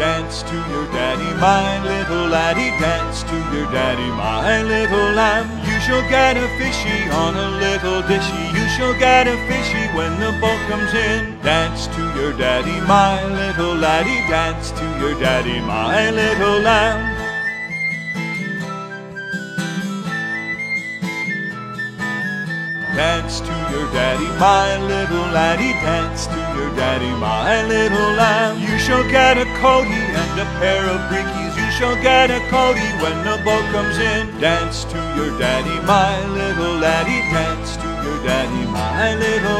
Dance to your daddy, my little laddie. Dance to your daddy, my little lamb. You shall get a fishy on a little dishy. You shall get a fishy when the boat comes in. Dance to your daddy, my little laddie. Dance to your daddy, my little lamb. Dance to your daddy, my little laddie. Dance to your daddy, my little lamb. You shall get a coatie and a pair of breekies. You shall get a coatie when the boat comes in. Dance to your daddy, my little laddie. Dance to your daddy, my little